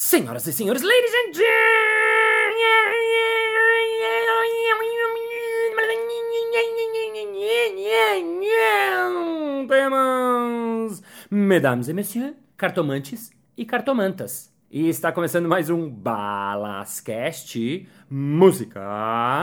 Senhoras e senhores, ladies and gentlemen, mesdames et messieurs, cartomantes e cartomantas. E está começando mais um Balascast Música.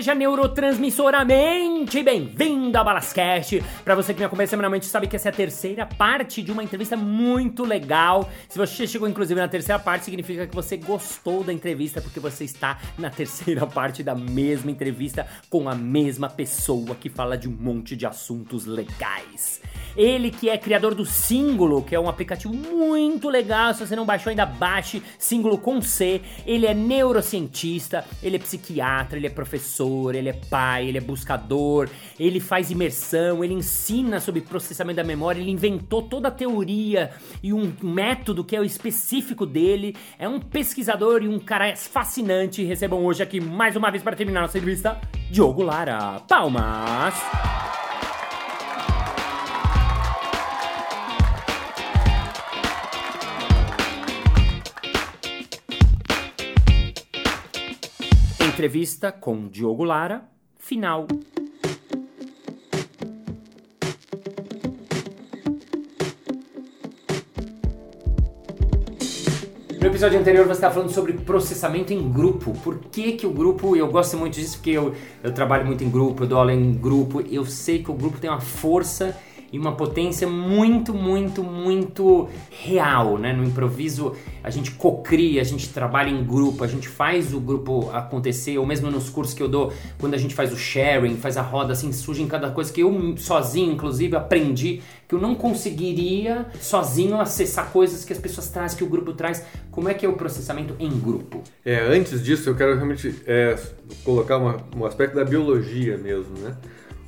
Seja neurotransmissoramente bem-vindo ao Balascast. Para você que me acompanha semanalmente sabe que essa é a terceira parte de uma entrevista muito legal. Se você chegou inclusive na terceira parte, significa que você gostou da entrevista porque você está na terceira parte da mesma entrevista com a mesma pessoa que fala de um monte de assuntos legais. Ele que é criador do Símbolo, que é um aplicativo muito legal. Se você não baixou ainda, baixe Símbolo com C. Ele é neurocientista, ele é psiquiatra, ele é professor, ele é pai, ele é buscador, ele faz imersão, ele ensina sobre processamento da memória, ele inventou toda a teoria e um método que é o específico dele. É um pesquisador e um cara fascinante. Recebam hoje aqui mais uma vez para terminar nossa entrevista, Diogo Lara. Palmas! Entrevista com Diogo Lara, final. No episódio anterior você estava falando sobre processamento em grupo. Por que, que o grupo, eu gosto muito disso porque eu, eu trabalho muito em grupo, eu dou aula em grupo, eu sei que o grupo tem uma força e uma potência muito, muito, muito real, né? No improviso a gente cocria, a gente trabalha em grupo, a gente faz o grupo acontecer, ou mesmo nos cursos que eu dou, quando a gente faz o sharing, faz a roda, assim, surge em cada coisa que eu sozinho, inclusive, aprendi que eu não conseguiria sozinho acessar coisas que as pessoas trazem, que o grupo traz. Como é que é o processamento em grupo? É, antes disso, eu quero realmente é, colocar uma, um aspecto da biologia mesmo, né?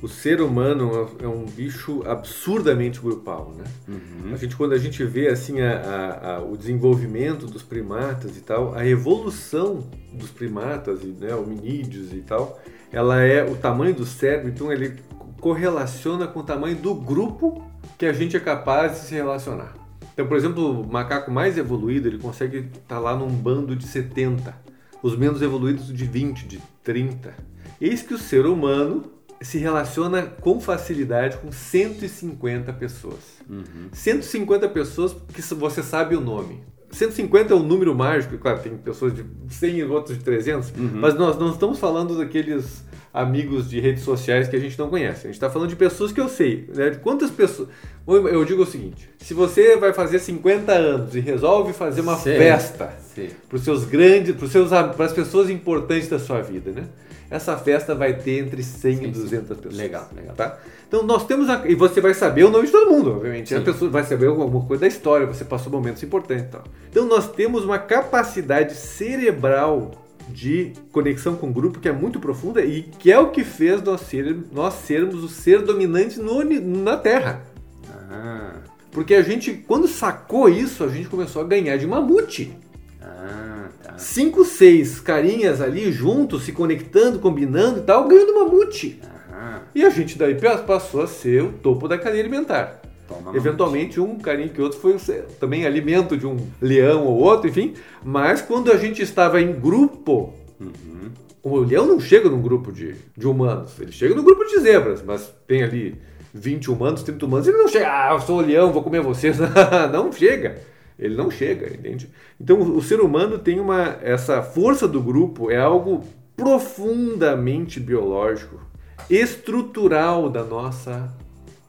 O ser humano é um bicho absurdamente grupal, né? Uhum. A gente, quando a gente vê assim a, a, a, o desenvolvimento dos primatas e tal, a evolução dos primatas e né, hominídeos e tal, ela é o tamanho do cérebro, então ele correlaciona com o tamanho do grupo que a gente é capaz de se relacionar. Então, por exemplo, o macaco mais evoluído, ele consegue estar tá lá num bando de 70, os menos evoluídos de 20, de 30. Eis que o ser humano se relaciona com facilidade com 150 pessoas. Uhum. 150 pessoas que você sabe o nome. 150 é um número mágico, claro, tem pessoas de 100 e outros de 300, uhum. mas nós não estamos falando daqueles amigos de redes sociais que a gente não conhece. A gente está falando de pessoas que eu sei. Né? Quantas pessoas. Eu digo o seguinte: se você vai fazer 50 anos e resolve fazer uma Sim. festa para os seus grandes, para as pessoas importantes da sua vida, né? Essa festa vai ter entre 100 sim, e 200 pessoas. Legal, legal. Tá? Então nós temos a, e você vai saber o nome de todo mundo, obviamente. Sim. A pessoa vai saber alguma coisa da história, você passou momentos importantes, tal. Então nós temos uma capacidade cerebral de conexão com o grupo que é muito profunda e que é o que fez nós, ser, nós sermos o ser dominante no, na Terra. Ah. Porque a gente, quando sacou isso, a gente começou a ganhar de mamute. Ah cinco, seis carinhas ali juntos, se conectando, combinando e tal, ganhando mamute. Uhum. E a gente daí passou a ser o topo da cadeia alimentar. Toma Eventualmente mamute. um carinho que outro foi também alimento de um leão ou outro, enfim. Mas quando a gente estava em grupo, uhum. o leão não chega num grupo de, de humanos, ele chega num grupo de zebras, mas tem ali 20 humanos, 30 humanos, ele não chega, ah, eu sou o leão, vou comer vocês. não chega. Ele não chega, entende? Então o, ser humano tem uma essa força do grupo é algo profundamente biológico, estrutural da nossa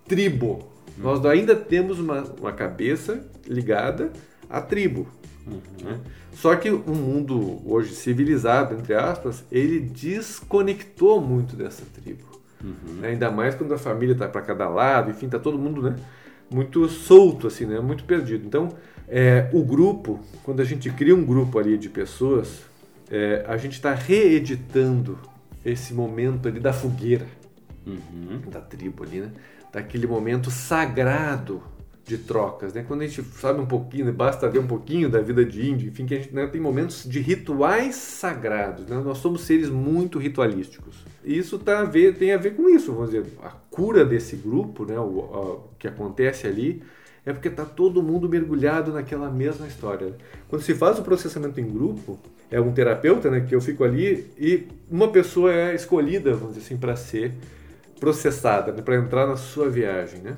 tribo. Uhum. Nós ainda temos uma, uma cabeça ligada à tribo. Uhum. Né? Só que o mundo hoje civilizado, entre aspas, ele desconectou muito dessa tribo. Uhum. Né? Ainda mais quando a família está para cada lado, enfim, está todo mundo né, muito solto, assim, né? muito perdido. Então, é, o grupo, quando a gente cria um grupo ali de pessoas, é, a gente está reeditando esse momento ali da fogueira, uhum. da tribo ali, né? Daquele momento sagrado de trocas, né? Quando a gente sabe um pouquinho, basta ver um pouquinho da vida de índio, enfim, que a gente né, tem momentos de rituais sagrados, né? Nós somos seres muito ritualísticos. E isso tá a ver, tem a ver com isso, vamos dizer, a cura desse grupo, né? O, o que acontece ali é porque está todo mundo mergulhado naquela mesma história. Quando se faz o processamento em grupo, é um terapeuta, né, que eu fico ali e uma pessoa é escolhida, vamos dizer assim, para ser processada, né, para entrar na sua viagem, né?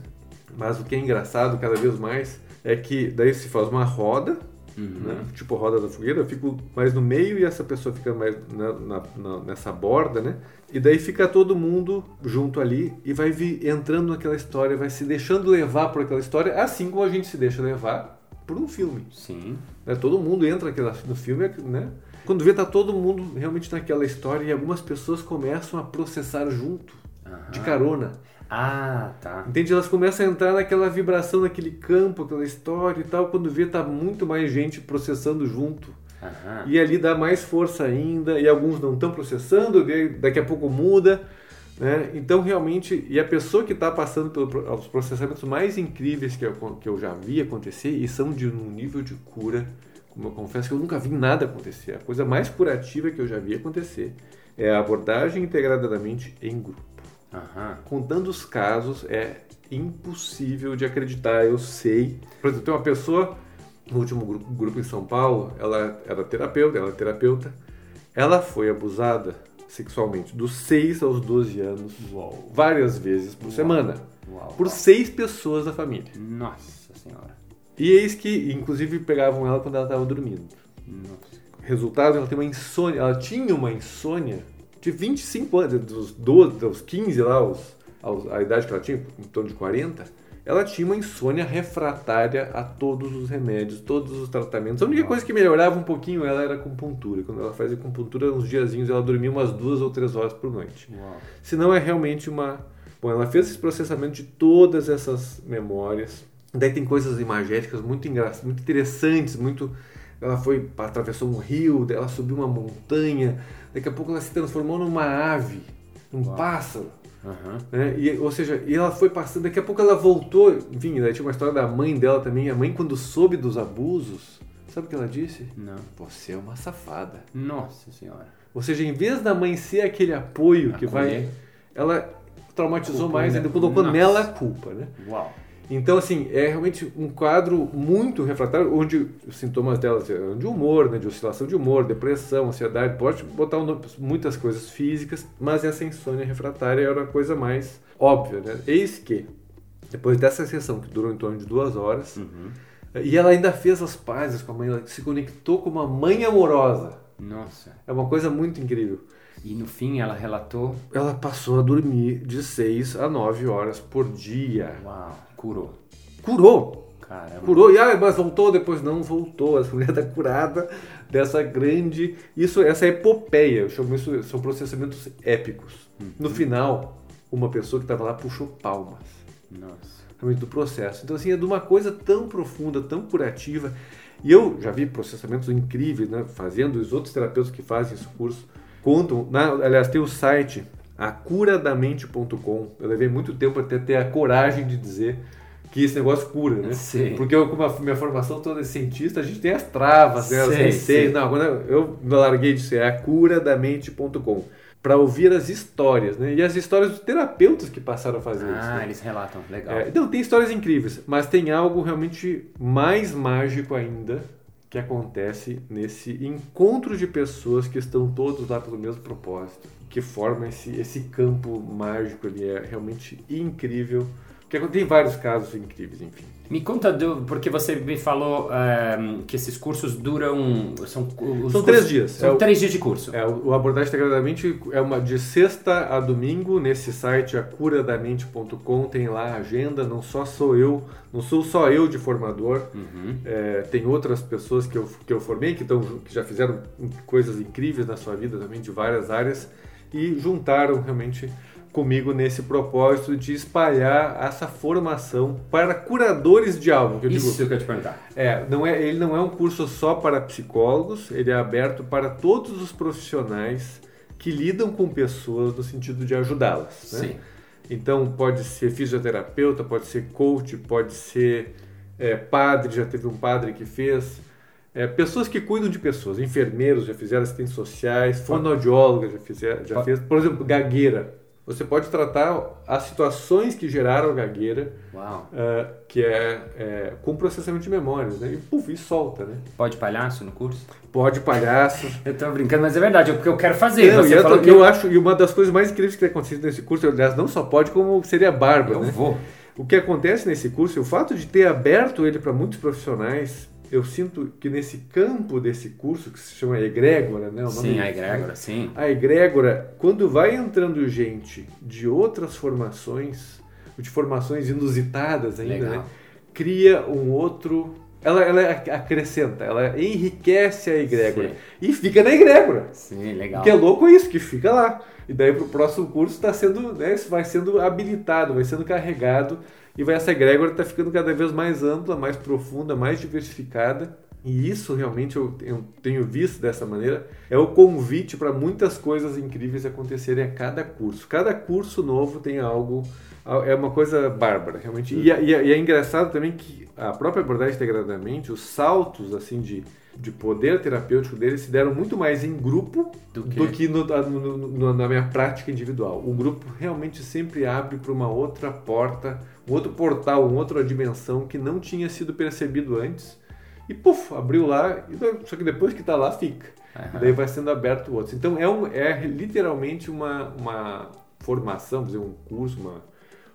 Mas o que é engraçado cada vez mais é que daí se faz uma roda, uhum. né? tipo roda da fogueira, eu fico mais no meio e essa pessoa fica mais na, na, na, nessa borda, né? E daí fica todo mundo junto ali e vai vir entrando naquela história, vai se deixando levar por aquela história, assim como a gente se deixa levar por um filme. Sim. Né? Todo mundo entra no filme, né? Quando vê, tá todo mundo realmente naquela história e algumas pessoas começam a processar junto, uhum. de carona. Ah, tá. Entende? Elas começam a entrar naquela vibração, naquele campo, aquela história e tal. Quando vê, tá muito mais gente processando junto. Uhum. E ali dá mais força ainda. E alguns não estão processando, daqui a pouco muda. Né? Então, realmente, e a pessoa que está passando pelos processamentos mais incríveis que eu, que eu já vi acontecer, e são de um nível de cura, como eu confesso que eu nunca vi nada acontecer. A coisa mais curativa que eu já vi acontecer é a abordagem integrada da mente em grupo. Contando os casos, é impossível de acreditar, eu sei. Por exemplo, tem uma pessoa no último grupo, grupo em São Paulo, ela era terapeuta, ela é terapeuta, ela foi abusada sexualmente dos 6 aos 12 anos, Uau. várias vezes por Uau. semana, Uau. por seis pessoas da família. Nossa Senhora. E eis que, inclusive, pegavam ela quando ela estava dormindo. Nossa. Resultado, ela tem uma insônia, ela tinha uma insônia de 25 anos, dos 12, dos 15 lá, aos, a idade que ela tinha, em torno de 40, ela tinha uma insônia refratária a todos os remédios, todos os tratamentos. A única coisa que melhorava um pouquinho ela era acupuntura. Quando ela fazia acupuntura, uns diazinhos, ela dormia umas duas ou três horas por noite. Uau. Senão é realmente uma... Bom, ela fez esse processamento de todas essas memórias. Daí tem coisas imagéticas muito engraçadas, muito interessantes, muito... Ela foi, atravessou um rio, ela subiu uma montanha, daqui a pouco ela se transformou numa ave, um Uau. pássaro. Uhum. Né? E, ou seja, e ela foi passando, daqui a pouco ela voltou, enfim, tinha uma história da mãe dela também, a mãe quando soube dos abusos, sabe o que ela disse? Não. Você é uma safada. Nossa senhora. Ou seja, em vez da mãe ser aquele apoio que vai, ela traumatizou mais ainda, colocou nela a culpa, né? Uau. Então, assim, é realmente um quadro muito refratário, onde os sintomas dela são de humor, né, de oscilação de humor, depressão, ansiedade, pode botar muitas coisas físicas, mas essa insônia refratária era a coisa mais óbvia, né? Eis que, depois dessa sessão, que durou em torno de duas horas, uhum. e ela ainda fez as pazes com a mãe, ela se conectou com uma mãe amorosa. Nossa. É uma coisa muito incrível. E no fim ela relatou? Ela passou a dormir de 6 a 9 horas por dia. Uau, curou. Curou! Caramba. Curou, e ah, mas voltou depois? Não voltou. A mulher está curada dessa grande. Isso, essa epopeia, eu chamo isso, são processamentos épicos. Uhum. No final, uma pessoa que estava lá puxou palmas. Nossa. Realmente do processo. Então, assim, é de uma coisa tão profunda, tão curativa. E eu já vi processamentos incríveis, né? Fazendo os outros terapeutas que fazem esse curso contam, na, aliás, tem o site acuradamente.com. Eu levei muito tempo até ter a coragem de dizer que esse negócio cura, né? Sim. Porque eu, como a minha formação toda é cientista, a gente tem as travas, né? as receitas. Não, quando eu, eu larguei disso, é acuradamente.com para ouvir as histórias, né? E as histórias dos terapeutas que passaram a fazer ah, isso. Ah, né? eles relatam, legal. É, então, tem histórias incríveis, mas tem algo realmente mais mágico ainda, que acontece nesse encontro de pessoas que estão todos lá pelo mesmo propósito, que forma esse, esse campo mágico ali. É realmente incrível. Porque tem vários casos incríveis, enfim. Me conta, do, porque você me falou um, que esses cursos duram. São, são cursos, três dias. São é três dias de curso. É, o Abordagem Integradamente é uma de sexta a domingo. Nesse site, acuradamente.com, tem lá a agenda. Não só sou eu, não sou só eu de formador. Uhum. É, tem outras pessoas que eu, que eu formei que, tão, que já fizeram coisas incríveis na sua vida também, de várias áreas. E juntaram realmente comigo nesse propósito de espalhar essa formação para curadores de alma. Que eu Isso digo, que eu te perguntar. É, não é, ele não é um curso só para psicólogos, ele é aberto para todos os profissionais que lidam com pessoas no sentido de ajudá-las. Né? Sim. Então pode ser fisioterapeuta, pode ser coach, pode ser é, padre, já teve um padre que fez. É, pessoas que cuidam de pessoas, enfermeiros já fizeram assistentes sociais, fonoaudiólogas já, fizeram, já fez, por exemplo, gagueira. Você pode tratar as situações que geraram a gagueira, uh, que é, é, com processamento de memórias, né? E, puf, e solta, né? Pode palhaço no curso? Pode palhaço. eu tô brincando, mas é verdade, é porque eu quero fazer. Não, eu, que... eu acho, e uma das coisas mais incríveis que tem acontecido nesse curso, aliás, não só pode, como seria bárbaro, eu né? vou. O que acontece nesse curso, o fato de ter aberto ele para muitos profissionais, eu sinto que nesse campo desse curso, que se chama egrégora, né? Sim, a egrégora, sim. A egrégora, quando vai entrando gente de outras formações, de formações inusitadas ainda, né? cria um outro... Ela, ela acrescenta, ela enriquece a egrégora. Sim. E fica na egrégora. Sim, legal. Que é louco isso, que fica lá. E daí para o próximo curso está sendo, né, vai sendo habilitado, vai sendo carregado e vai, essa egrégora está ficando cada vez mais ampla, mais profunda, mais diversificada. E isso realmente eu, tenho visto dessa maneira. É o convite para muitas coisas incríveis acontecerem a cada curso. Cada curso novo tem algo. É uma coisa bárbara, realmente. E, e, e é engraçado também que a própria abordagem integradamente, os saltos assim de de poder terapêutico dele se deram muito mais em grupo do que, do que no, no, no, na minha prática individual. O grupo realmente sempre abre para uma outra porta, um outro portal, uma outra dimensão que não tinha sido percebido antes. E puf, abriu lá, só que depois que está lá fica. Uhum. Daí vai sendo aberto outros. Então é, um, é literalmente uma, uma formação, dizer, um curso, uma,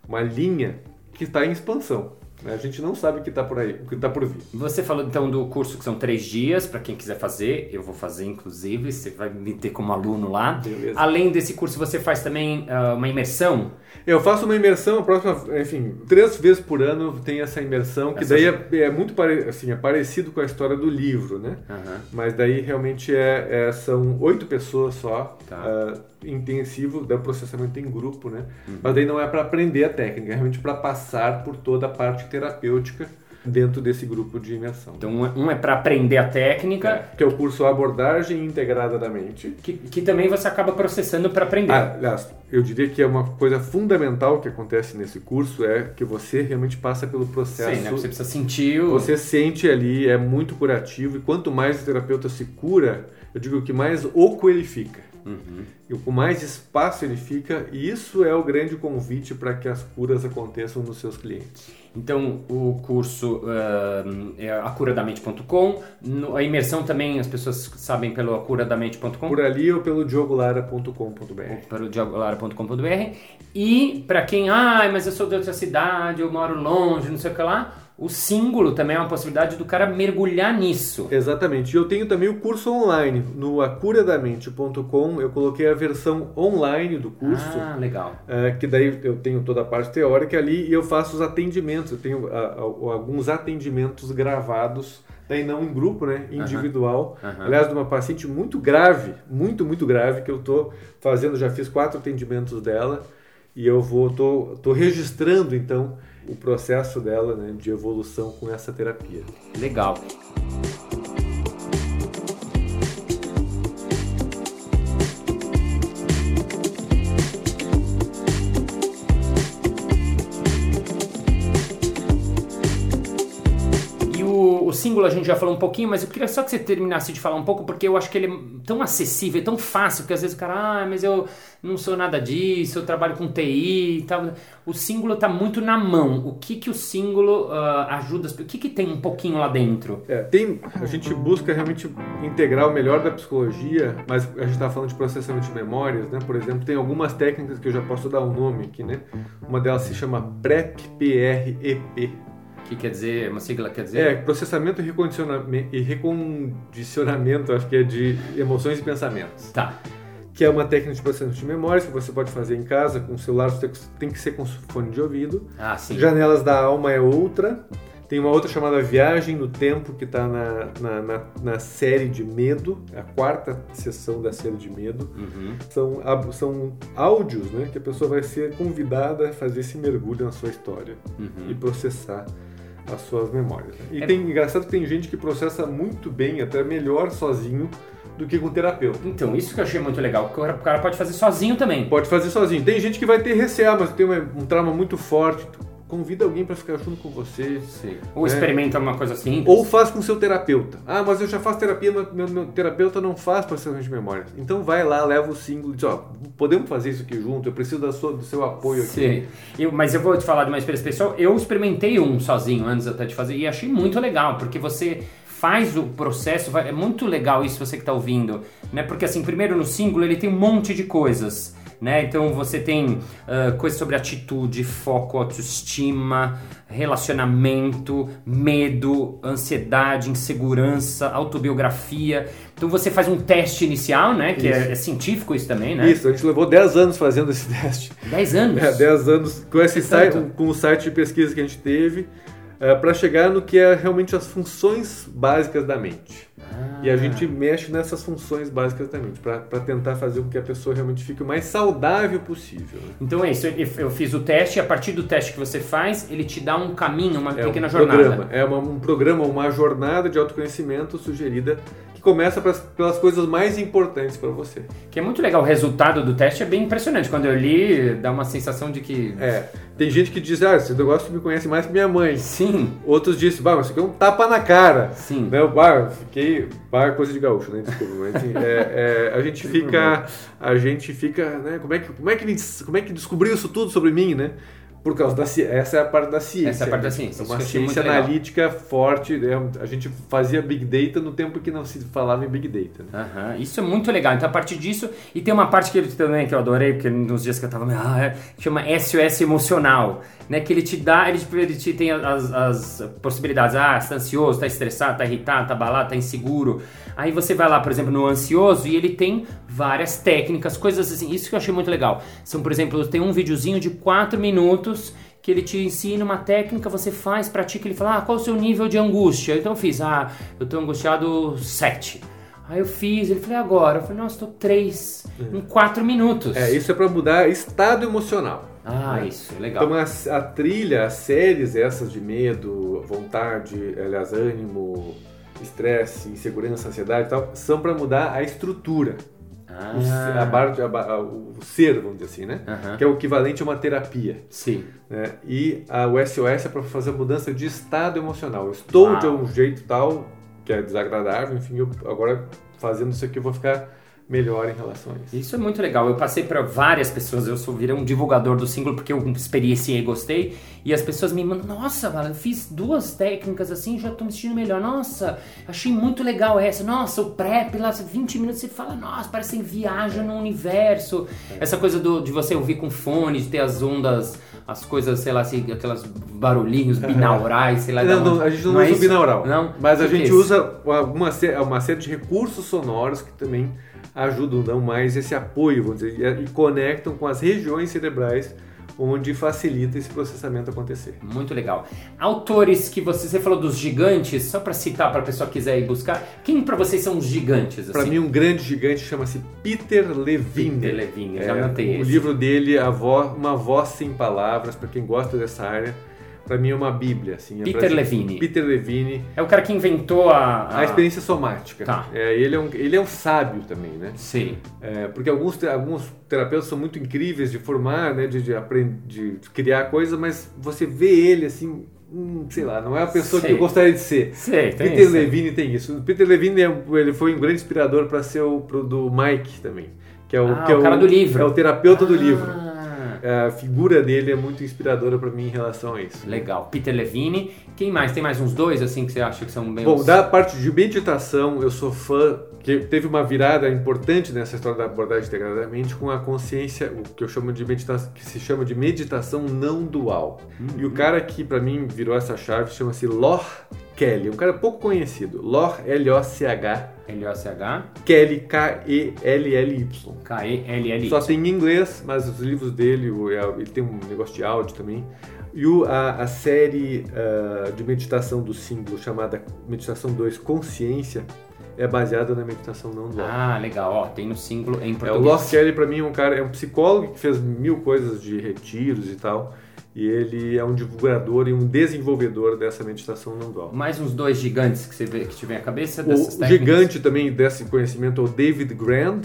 uma linha que está em expansão. A gente não sabe o que está por aí, o que está por vir. Você falou então do curso que são três dias, para quem quiser fazer, eu vou fazer inclusive, você vai me ter como aluno lá. Beleza. Além desse curso, você faz também uh, uma imersão? Eu faço uma imersão, a próxima, enfim, três vezes por ano tem essa imersão, que essa daí é, é, muito pare, assim, é parecido com a história do livro, né? Uhum. Mas daí realmente é, é, são oito pessoas só, tá. uh, intensivo, da processamento em grupo, né? Uhum. Mas daí não é para aprender a técnica, é realmente para passar por toda a parte terapêutica dentro desse grupo de imersão. Então, um é, é para aprender a técnica. É, que é o curso Abordagem Integrada da Mente. Que, que também você acaba processando para aprender. Ah, aliás, eu diria que é uma coisa fundamental que acontece nesse curso é que você realmente passa pelo processo. Sim, né? Você precisa sentir o... Você sente ali, é muito curativo. E quanto mais o terapeuta se cura, eu digo que mais oco ele fica. Uhum. E com mais espaço ele fica, e isso é o grande convite para que as curas aconteçam nos seus clientes. Então, o curso uh, é acuradamente.com, a imersão também as pessoas sabem pelo acuradamente.com? Por ali ou pelo diogolara.com.br. Pelo diogolara.com.br. E para quem, ah, mas eu sou de outra cidade, eu moro longe, não sei o que lá, o símbolo também é uma possibilidade do cara mergulhar nisso. Exatamente. E eu tenho também o curso online. No acuradamente.com eu coloquei a versão online do curso. Ah, legal. É, que daí eu tenho toda a parte teórica ali e eu faço os atendimentos. Eu tenho alguns atendimentos gravados, daí não em grupo, né? Individual. Uhum. Aliás, de uma paciente muito grave, muito, muito grave, que eu estou fazendo, já fiz quatro atendimentos dela. E eu vou, tô, tô registrando então o processo dela né, de evolução com essa terapia. Legal. Símbolo a gente já falou um pouquinho, mas eu queria só que você terminasse de falar um pouco, porque eu acho que ele é tão acessível, tão fácil, que às vezes o cara, ah, mas eu não sou nada disso, eu trabalho com TI e tal. O símbolo está muito na mão. O que que o símbolo uh, ajuda? O que que tem um pouquinho lá dentro? É, tem, a gente busca realmente integrar o melhor da psicologia, mas a gente estava falando de processamento de memórias, né? Por exemplo, tem algumas técnicas que eu já posso dar um nome aqui, né? Uma delas se chama PrEP, P-R-E-P que quer dizer, uma sigla quer dizer? É, processamento e recondicionamento, e recondicionamento, acho que é de emoções e pensamentos. Tá. Que é uma técnica de processamento de memórias que você pode fazer em casa com o celular, você tem que ser com fone de ouvido. Ah, sim. Janelas da Alma é outra. Tem uma outra chamada Viagem no Tempo, que está na, na, na, na, série de Medo, a quarta sessão da série de Medo. Uhum. São, são áudios né, que a pessoa vai ser convidada a fazer esse mergulho na sua história uhum. e processar as suas memórias. Né? E é... tem engraçado que tem gente que processa muito bem, até melhor sozinho do que com terapeuta. Então, isso que eu achei muito legal. porque O cara pode fazer sozinho também. Pode fazer sozinho. Tem gente que vai ter receio, mas tem um trauma muito forte. Convida alguém para ficar junto com você. Ou É. experimenta uma coisa simples. Ou faz com seu terapeuta. Ah, mas eu já faço terapia, mas meu, meu terapeuta não faz processamento de memória. Então vai lá, leva o símbolo e diz, ó, podemos fazer isso aqui junto, eu preciso da sua, do seu apoio aqui. Sim. Mas eu vou te falar de uma experiência pessoal. Eu experimentei um sozinho antes até de fazer e achei muito legal, porque você faz o processo, vai- é muito legal isso você que está ouvindo, né? Porque assim, primeiro no símbolo ele tem um monte de coisas. Né? Então você tem ah, coisas sobre atitude, foco, autoestima, relacionamento, medo, ansiedade, insegurança, autobiografia. Então você faz um teste inicial, né? Que é, é científico isso também, né? Isso, a gente levou 10 anos fazendo esse teste. 10 anos. É, 10 anos com esse É site, tanto? com o site de pesquisa que a gente teve, para chegar no que é realmente as funções básicas da mente. E a gente mexe nessas funções básicas da mente, para tentar fazer com que a pessoa realmente fique o mais saudável possível. né? Então é isso, eu fiz o teste a partir do teste que você faz, ele te dá um caminho, uma É pequena um jornada. programa, é uma- um programa, uma jornada de autoconhecimento sugerida que começa pelas coisas mais importantes para você. Que é muito legal, o resultado do teste é bem impressionante. Quando eu li, dá uma sensação de que. É, tem gente que diz, ah, esse negócio me conhece mais que minha mãe. Sim, Outros dizem, bah, mas isso aqui é um tapa na cara. sim. Né, bah, fiquei. Bah, coisa de gaúcho, né? Desculpa, mas assim, é, é, a gente fica. A gente fica. Né, como, é que, como, é que, como é que descobriu isso tudo sobre mim, né? Por causa da ciência. Essa é a parte da ciência. Essa é a parte da né? ciência, É uma ciência muito legal. analítica forte. né? A gente fazia Big Data no tempo que não se falava em Big Data. Né? Aham, Isso é muito legal. Então, a partir disso, e tem uma parte que ele também que eu adorei, porque nos dias que eu tava, ah, é, chama SOS emocional, né? Que ele te dá, ele, te- ele te tem as, as possibilidades. Ah, você tá ansioso, tá estressado, tá irritado, tá abalado, tá inseguro. Aí você vai lá, por exemplo, no ansioso e ele tem várias técnicas, coisas assim. Isso que eu achei muito legal. São, por exemplo, tem um videozinho de 4 minutos que ele te ensina uma técnica, você faz, pratica, ele fala, ah, qual o seu nível de angústia? Então eu fiz, ah, eu tô angustiado 7. Aí eu fiz, ele falou, "E agora? Eu falei, nossa, tô 3, em 4 minutos. É, isso é para mudar estado emocional. Ah, né? isso, legal. Então a, a trilha, as séries essas de medo, vontade, aliás, ânimo, estresse, insegurança, ansiedade e tal, são para mudar a estrutura. ah, O, a bar- a o ser, vamos dizer assim, né? Aham. Que é o equivalente a uma terapia. sim. né? E a, o SOS é para fazer a mudança de estado emocional. Eu estou Uau. de um jeito tal que é desagradável, enfim, eu, agora fazendo isso aqui eu vou ficar melhor em relação a isso. Isso é muito legal. Eu passei para várias pessoas, eu sou virei um divulgador do símbolo porque eu experienciei e gostei. E as pessoas me mandam, nossa, eu fiz duas técnicas assim, já tô me sentindo melhor. Nossa, achei muito legal essa. Nossa, o prep lá, 20 minutos, você fala, nossa, parece que viaja no universo. Essa coisa do, de você ouvir com fone, de ter as ondas, as coisas, sei lá, assim, aquelas barulhinhos binaurais, sei lá. Não, não, a gente não, é usa o isso? binaural. Não? Mas a O que gente é usa uma, uma série de recursos sonoros que também ajudam, dão mais esse apoio, vamos dizer, e conectam com as regiões cerebrais onde facilita esse processamento acontecer. Muito legal. Autores que você, você falou dos gigantes, só pra citar pra pessoa que quiser ir buscar, quem pra vocês são os gigantes? Para assim? mim, um grande gigante chama-se Peter Levine. Peter Levine, eu É, já anotei o esse. livro dele, a Uma Voz Sem Palavras, para quem gosta dessa área, para mim é uma bíblia. Assim, é Peter pra Levine. Peter Levine, É o cara que inventou a... a experiência somática. Tá. É, ele, é um, ele é um sábio também, né? Sim. É, porque alguns, alguns terapeutas são muito incríveis de formar, né, de, de, aprender, de criar coisas, mas você vê ele assim, hum, sei lá, não é a pessoa Sei. que eu gostaria de ser. Sei, Peter isso. Levine tem isso. O Peter Levine é, ele foi um grande inspirador para ser o pro, do Mike também, que é o, Ah, que é o cara do livro. É o terapeuta do Ah, livro. A figura dele é muito inspiradora para mim em relação a isso. Legal. Peter Levine. Quem mais? Tem mais uns dois, assim, que você acha que são bem... Bom, da parte de meditação, eu sou fã, que teve uma virada importante nessa história da abordagem integradamente com a consciência, o que eu chamo de meditação, que se chama de meditação não dual. E o cara que para mim virou essa chave chama-se Lor Kelly, um cara pouco conhecido. Lor L-O-C-H, L-O-C-H, Kelly K-E-L-L-Y. K-E-L-L. Só tem em inglês, mas os livros dele, é- ele tem um negócio de áudio também. E o- a, a série ah, de meditação do símbolo, chamada Meditação 2 Consciência, é baseada na meditação não dual. Ah, legal. Ó, tem no símbolo em é, o português. Lost Kelly, para mim, é um cara, é um psicólogo que fez mil coisas de retiros e tal. E ele é um divulgador e um desenvolvedor dessa meditação não dual. Mais uns dois gigantes que você vê que tiver a cabeça O dessas técnicas. gigante também desse conhecimento é o David Grand.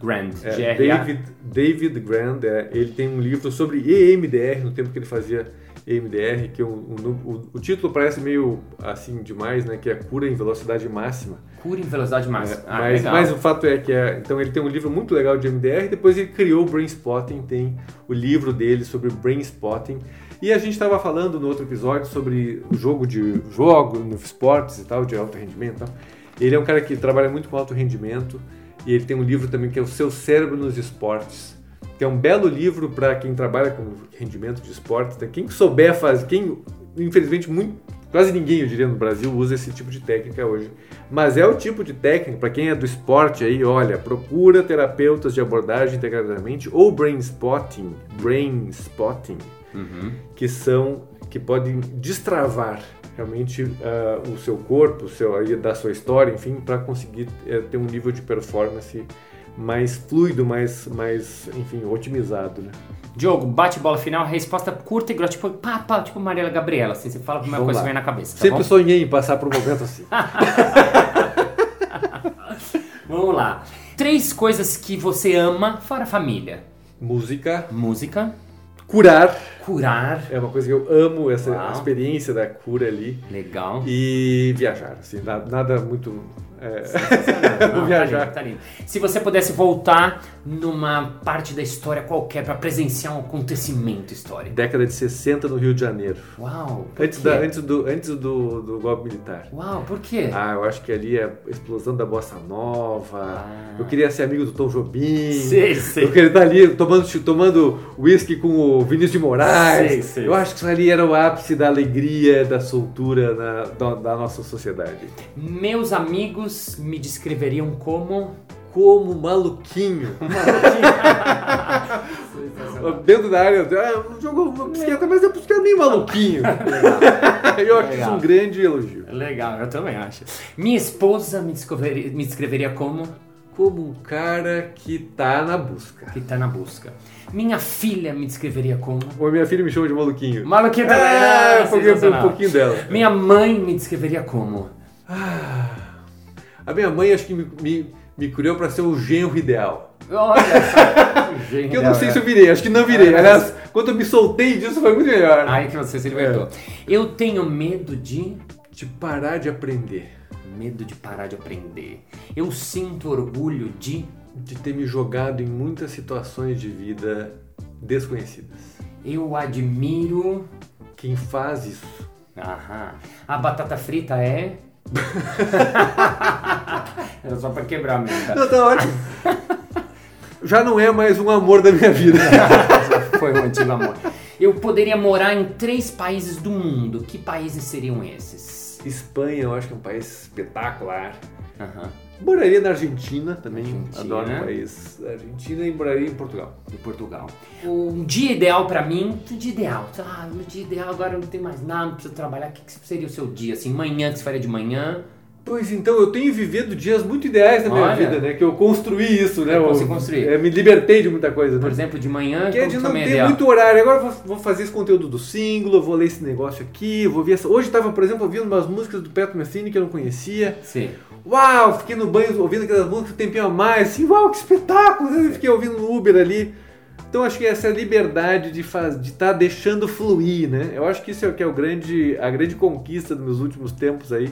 Grand. É. David, David Grand, é, ele tem um livro sobre EMDR, no tempo que ele fazia EMDR, que o, o, o- o título parece meio assim demais, né? Que é Cura em Velocidade Máxima. Cura em velocidade É, máxima. ah, mas, legal. mas o fato é que é, então ele tem um livro muito legal de MDR, depois ele criou o Brain Spotting, tem o livro dele sobre Brain Spotting. E a gente estava falando no outro episódio sobre o jogo de jogo no esportes e tal, de alto rendimento. e tal. Ele é um cara que trabalha muito com alto rendimento e ele tem um livro também que é o Seu Cérebro nos Esportes. Que é um belo livro para quem trabalha com rendimento de esportes. né? Quem souber fazer, quem infelizmente muito, quase ninguém, eu diria, no Brasil usa esse tipo de técnica hoje. Mas é o tipo de técnica, para quem é do esporte aí, olha, procura terapeutas de abordagem integradamente ou brain spotting, brain spotting, Uhum. que são que podem destravar realmente ah, o seu corpo, o seu aí da sua história, enfim, para conseguir eh, ter um nível de performance mais fluido, mais, mais enfim, otimizado, né? Diogo, bate bola final, resposta curta e grossa, tipo, pá, pá, tipo Mariela Gabriela, assim, você fala a primeira Vamos coisa que lá. vem na cabeça, tá Sempre bom? sonhei em passar por um momento assim. Vamos lá. Três coisas que você ama, fora família. Música, Música, curar, curar, é uma coisa que eu amo, essa Uau. experiência da cura ali. legal. E viajar, assim, nada, nada muito. É, Não, tá viajar. lindo, tá lindo. Se você pudesse voltar numa parte da história qualquer pra presenciar um acontecimento histórico. Década de 60 no Rio de Janeiro. Uau, Antes, da, antes, do, antes do, do golpe militar. Uau, por quê? Ah, eu acho que ali é a explosão da bossa nova. Ah. Eu queria ser amigo do Tom Jobim. Sei, sei. Eu queria estar ali tomando tomando whisky com o Vinícius de Moraes. Sei, sei. Eu acho que isso ali era o ápice da alegria, da soltura na- da, da nossa sociedade. Meus amigos me descreveriam como. Como maluquinho. Dentro da área, ah, jogou uma bicicleta, mas é um meio maluquinho. eu acho isso Legal. um grande elogio. Legal, eu também acho. Minha esposa me descreveria, me descreveria como. Como um cara que tá na busca. Que tá na busca. Minha filha me descreveria como. Ou minha filha me chama de maluquinho. Maluquinha também. Eu foguei um pouquinho dela. Minha mãe me descreveria como. A minha mãe acho que me, me, me criou pra ser o genro ideal. Olha só. Que eu não sei se eu virei, acho que não virei. É, Aliás, quando eu me soltei disso foi muito melhor. Ai, que você se libertou. Eu tenho medo de. De parar de aprender. Medo de parar de aprender. Eu sinto orgulho de. De ter me jogado em muitas situações de vida desconhecidas. Eu admiro. Quem faz isso Aham. A batata frita é. Era só pra quebrar mesmo. Não, tá ótimo. Já não é mais um amor da minha vida. Foi um antigo amor. Eu poderia morar em três países do mundo. Que países seriam esses? Espanha, eu acho que é um país espetacular. Aham. Moraria na Argentina também, Argentina. adoro o país. Argentina e moraria em Portugal. Em Portugal. Um dia ideal pra mim. Um dia ideal. Ah, meu dia ideal agora não tem mais nada, não preciso trabalhar. O que que seria o seu dia? Assim, manhã, que você faria de manhã? Pois então, eu tenho vivido dias muito ideais na minha Olha. vida, né? Que eu construí isso, né? Eu Eu, consegui construir. é, me libertei de muita coisa, Por né? exemplo, de manhã, Que é de não é ter ideal? muito horário. Agora vou, vou fazer esse conteúdo do single, vou ler esse negócio aqui, vou ver essa... Hoje estava, por exemplo, ouvindo umas músicas do Petro Messini que eu não conhecia. Sim. Uau, fiquei no banho ouvindo aquelas músicas um tempinho a mais, assim, uau, que espetáculo! Eu fiquei ouvindo no Uber ali. Então acho que essa liberdade de estar de tá deixando fluir, né? Eu acho que isso é o que é o grande, a grande conquista dos meus últimos tempos aí.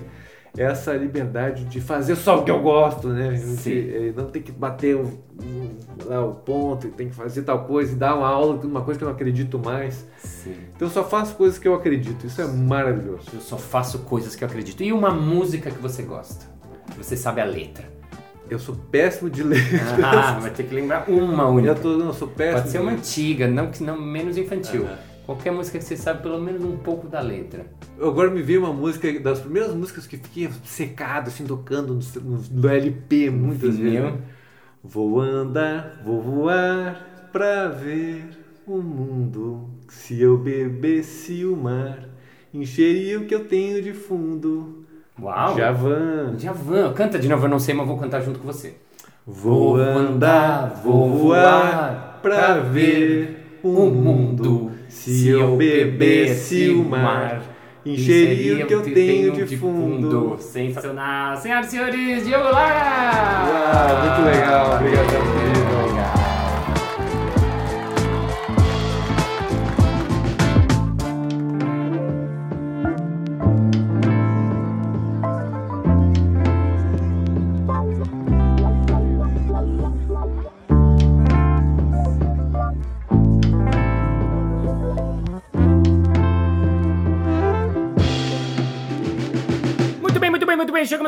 Essa liberdade de fazer só o que eu gosto, né? De, eh, não tem que bater o, o- lá o ponto, tem que fazer tal coisa e dar uma aula de uma coisa que eu não acredito mais. Sim. Então eu só faço coisas que eu acredito. Isso é maravilhoso. Eu só faço coisas que eu acredito. E uma música que você gosta? Que você sabe a letra. Eu sou péssimo de ler. Ah, vai ter que lembrar uma única. Eu, tô, não, sou péssimo. Pode ser uma antiga, não, que não menos infantil. Qualquer música que você sabe pelo menos um pouco da letra. Agora me veio uma música, das primeiras músicas que fiquei secado, assim, tocando no, no- LP muitas Vinil. vezes. Vou andar, vou voar pra ver o mundo. Se eu bebesse o mar, encheria o que eu tenho de fundo. Uau! Javan. Javan. Canta de novo, eu não sei, mas vou cantar junto com você. Vou andar, vou voar pra ver o mundo. Se eu bebesse o mar, encheria o que eu tenho de fundo. Sensacional. Senhoras e senhores, Diogo Lara! Uau, muito legal. Obrigado, querido.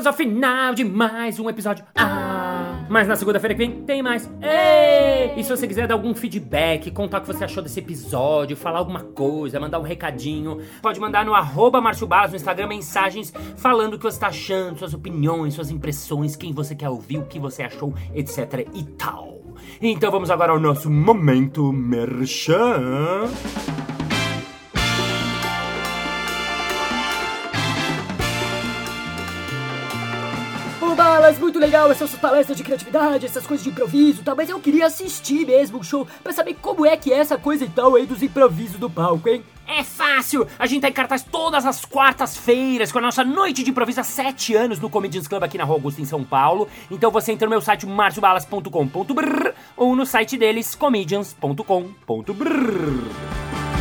Chegamos ao final de mais um episódio. Ah, mas na segunda-feira que vem tem mais. Ei! E se você quiser dar algum feedback, contar o que você achou desse episódio, falar alguma coisa, mandar um recadinho, pode mandar no arroba Balas no Instagram mensagens falando o que você tá achando, suas opiniões, suas impressões, quem você quer ouvir, o que você achou, etc e tal. Então vamos agora ao nosso momento merchan. Ô Balas, muito legal essas palestras de criatividade, essas coisas de improviso e tal, mas eu queria assistir mesmo o show pra saber como é que é essa coisa e tal aí dos improvisos do palco, hein? É fácil! A gente tá em cartaz todas as quartas-feiras com a nossa noite de improviso há 7 anos no Comedians Club aqui na Rua Augusta, em São Paulo. Então você entra no meu site marciobalas.com.br ou no site deles comedians.com.br.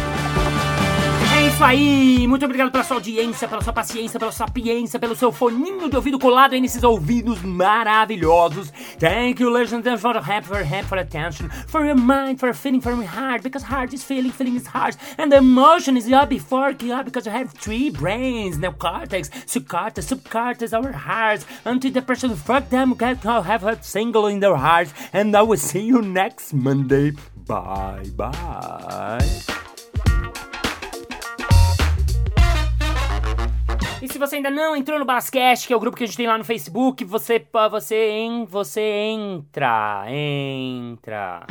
Isso aí! Muito obrigado pela sua audiência, pela sua paciência, pela sua sapiência, pelo seu foninho de ouvido colado aí nesses ouvidos maravilhosos. Thank you, gentlemen, for help, for help, for attention, for your mind, for feeling, for your heart, because heart is feeling, feeling is heart, and the emotion is up before yeah, because you have three brains, neocortex, subcortex, subcortex, our hearts, antidepressant, fuck them, get have a single in their hearts, and I will see you next Monday. Bye bye. E se você ainda não entrou no Balascast, que é o grupo que a gente tem lá no Facebook, você você em você entra, entra.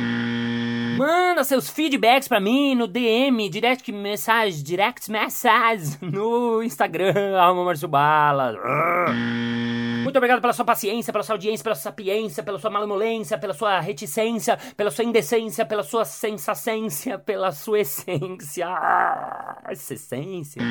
Manda seus feedbacks pra mim no DM, direct message, direct message no Instagram, arroba Márcio Balas. Muito obrigado pela sua paciência, pela sua audiência, pela sua sapiência, pela sua malemolência, pela sua reticência, pela sua indecência, pela sua sensacência, pela sua essência. Ah, Essa essência.